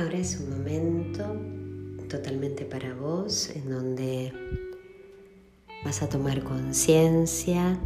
Ahora es un momento totalmente para vos en donde vas a tomar conciencia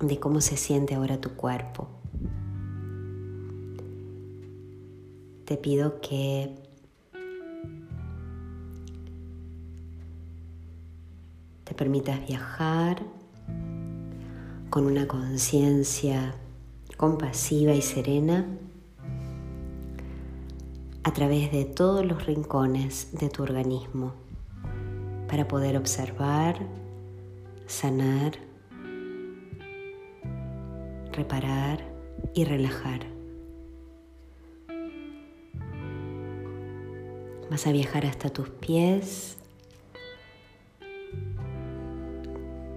de cómo se siente ahora tu cuerpo. Te pido que te permitas viajar con una conciencia compasiva y serena a través de todos los rincones de tu organismo para poder observar, sanar, reparar y relajar. Vas a viajar hasta tus pies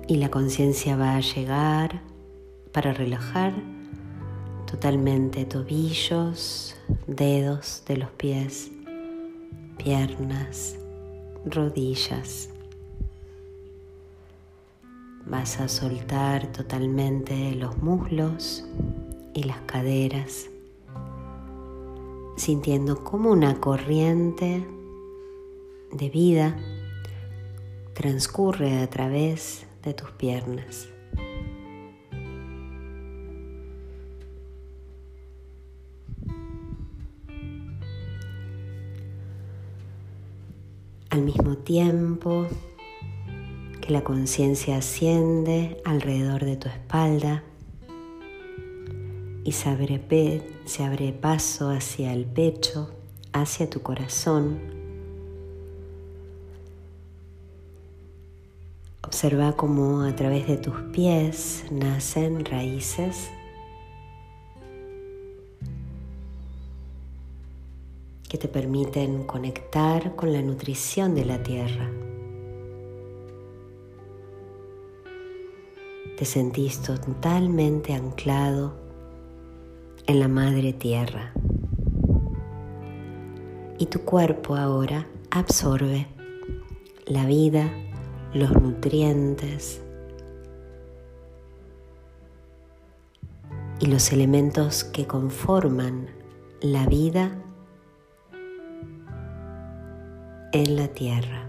y la conciencia va a llegar para relajar totalmente tobillos, dedos de los pies, piernas, rodillas. Vas a soltar totalmente los muslos y las caderas, sintiendo como una corriente de vida transcurre a través de tus piernas. Al mismo tiempo que la conciencia asciende alrededor de tu espalda y se abre, se abre paso hacia el pecho, hacia tu corazón, Observa cómo a través de tus pies nacen raíces que te permiten conectar con la nutrición de la tierra. Te sentís totalmente anclado en la madre tierra. Y tu cuerpo ahora absorbe la vida, los nutrientes y los elementos que conforman la vida en la tierra.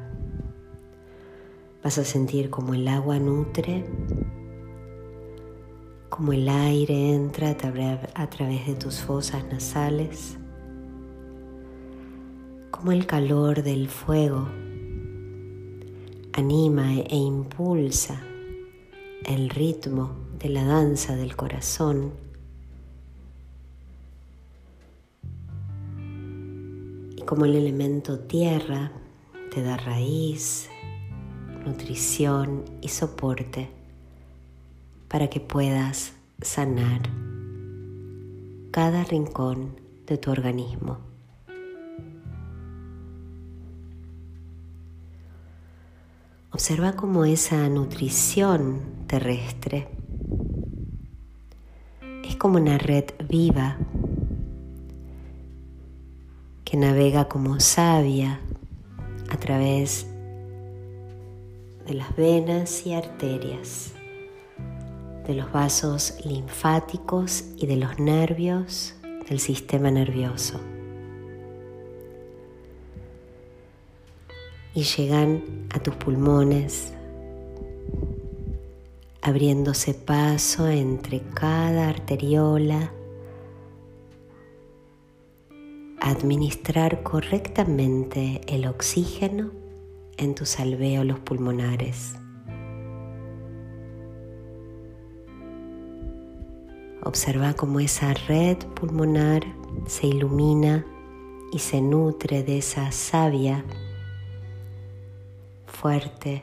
Vas a sentir como el agua nutre, como el aire entra a través de tus fosas nasales, como el calor del fuego anima e impulsa el ritmo de la danza del corazón como el elemento tierra te da raíz, nutrición y soporte para que puedas sanar cada rincón de tu organismo. Observa cómo esa nutrición terrestre es como una red viva que navega como savia a través de las venas y arterias, de los vasos linfáticos y de los nervios del sistema nervioso. Y llegan a tus pulmones, abriéndose paso entre cada arteriola administrar correctamente el oxígeno en tus alvéolos pulmonares. Observa cómo esa red pulmonar se ilumina y se nutre de esa savia fuerte,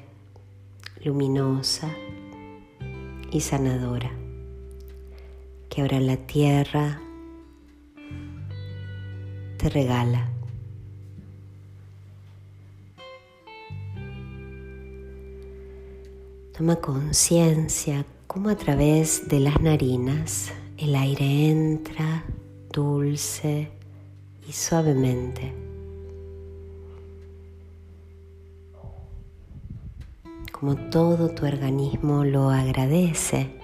luminosa y sanadora que ahora la tierra regala. Toma conciencia cómo a través de las narinas el aire entra dulce y suavemente. Como todo tu organismo lo agradece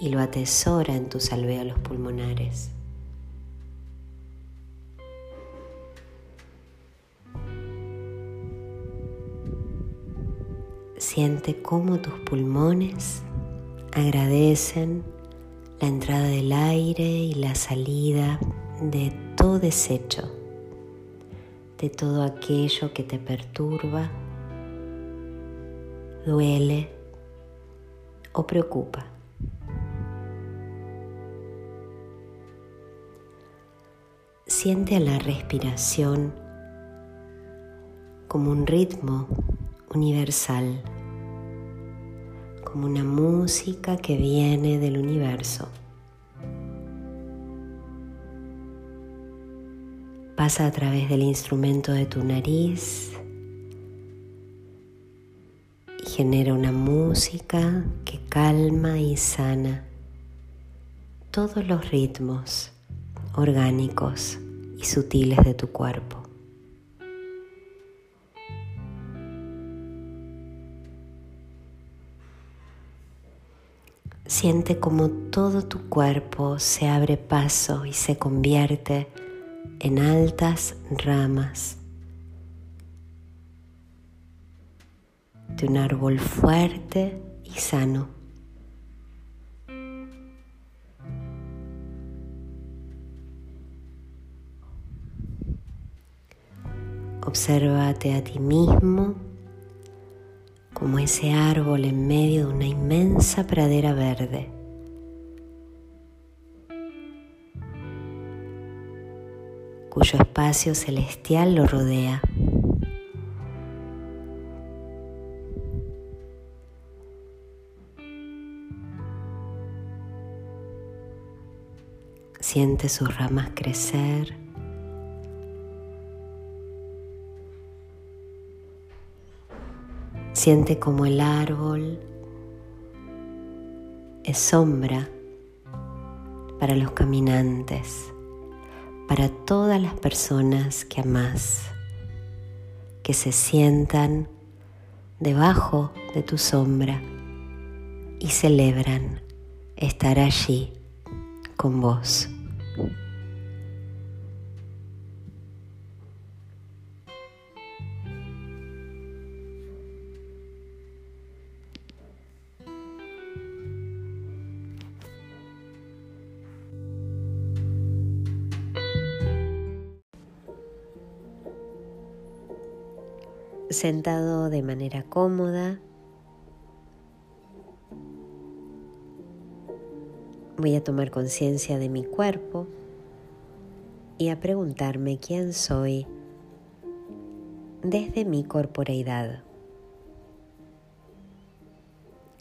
y lo atesora en tus alvéolos pulmonares. Siente cómo tus pulmones agradecen la entrada del aire y la salida de todo desecho, de todo aquello que te perturba, duele o preocupa. Siente a la respiración como un ritmo universal, como una música que viene del universo. Pasa a través del instrumento de tu nariz y genera una música que calma y sana todos los ritmos orgánicos y sutiles de tu cuerpo. Siente como todo tu cuerpo se abre paso y se convierte en altas ramas de un árbol fuerte y sano. Obsérvate a ti mismo como ese árbol en medio de una inmensa pradera verde. cuyo espacio celestial lo rodea. Siente sus ramas crecer. Siente como el árbol es sombra para los caminantes, para todas las personas que amas, que se sientan debajo de tu sombra y celebran estar allí con vos. Sentado de manera cómoda. Voy a tomar conciencia de mi cuerpo y a preguntarme quién soy desde mi corporeidad.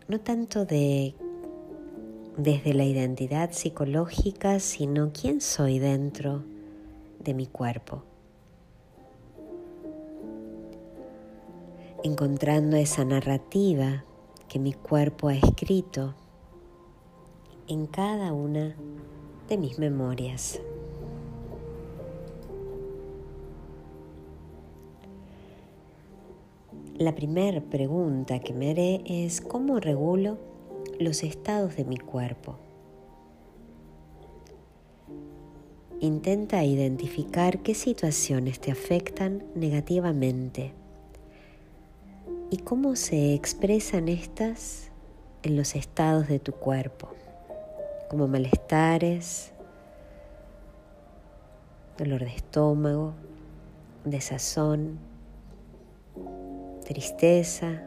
No tanto de desde la identidad psicológica, sino quién soy dentro de mi cuerpo. Encontrando esa narrativa que mi cuerpo ha escrito en cada una de mis memorias. La primera pregunta que me haré es cómo regulo los estados de mi cuerpo. Intenta identificar qué situaciones te afectan negativamente y cómo se expresan estas en los estados de tu cuerpo, como malestares, dolor de estómago, desazón, tristeza,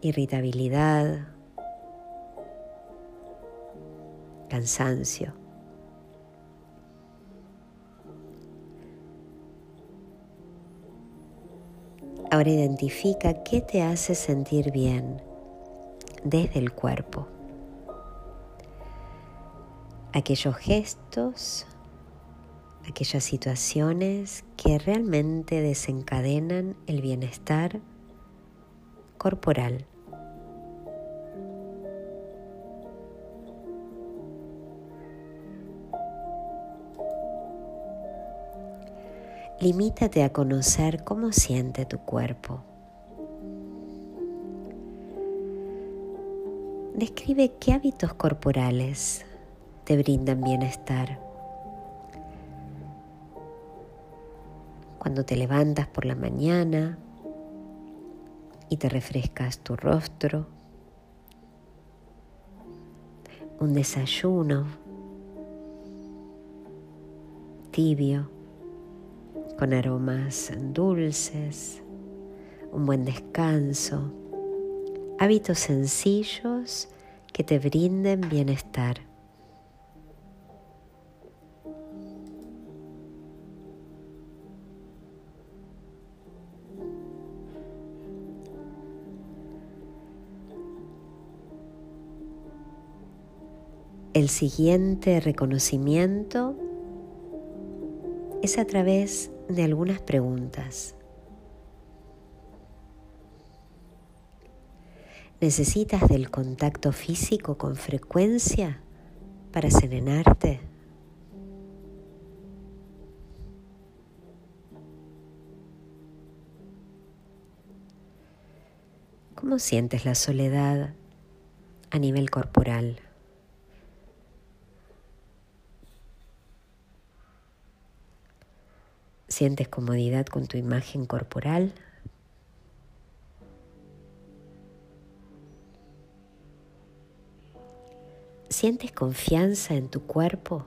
irritabilidad, cansancio. Ahora identifica qué te hace sentir bien desde el cuerpo. Aquellos gestos, aquellas situaciones que realmente desencadenan el bienestar corporal. Limítate a conocer cómo siente tu cuerpo. Describe qué hábitos corporales te brindan bienestar. Cuando te levantas por la mañana, y te refrescas tu rostro, un desayuno tibio con aromas dulces, un buen descanso, hábitos sencillos que te brinden bienestar. El siguiente reconocimiento es a través de algunas preguntas. ¿Necesitas del contacto físico con frecuencia para serenarte? ¿Cómo sientes la soledad a nivel corporal? ¿Sientes comodidad con tu imagen corporal? ¿Sientes confianza en tu cuerpo?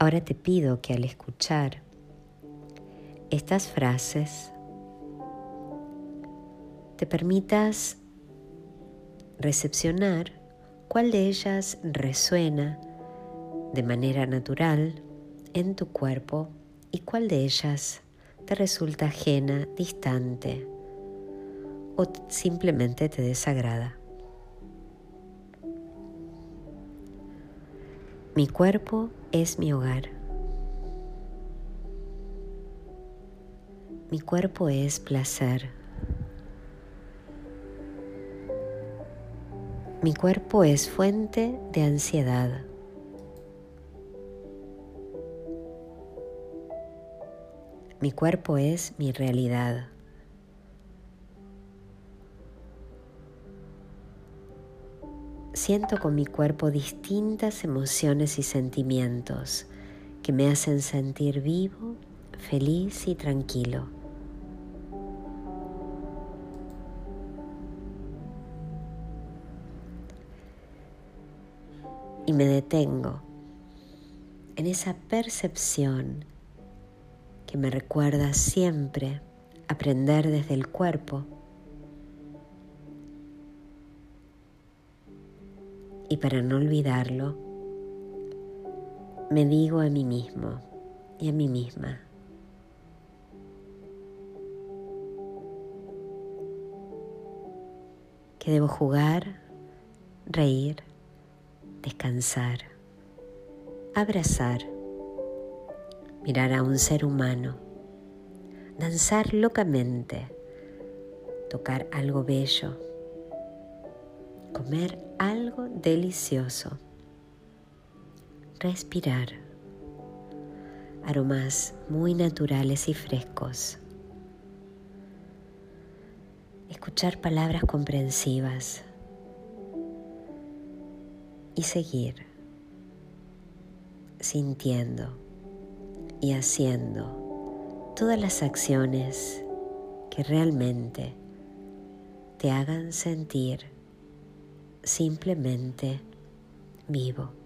Ahora te pido que al escuchar estas frases te permitas recepcionar cuál de ellas resuena de manera natural en tu cuerpo y cuál de ellas te resulta ajena, distante o simplemente te desagrada. Mi cuerpo es mi hogar. Mi cuerpo es placer. Mi cuerpo es fuente de ansiedad. Mi cuerpo es mi realidad. Siento con mi cuerpo distintas emociones y sentimientos que me hacen sentir vivo, feliz y tranquilo. Y me detengo en esa percepción que me recuerda siempre aprender desde el cuerpo y para no olvidarlo, me digo a mí mismo y a mí misma, que debo jugar, reír, descansar, abrazar mirar a un ser humano, danzar locamente, tocar algo bello, comer algo delicioso, respirar. Aromas muy naturales y frescos, escuchar palabras comprensivas y seguir sintiendo y haciendo todas las acciones que realmente te hagan sentir simplemente vivo.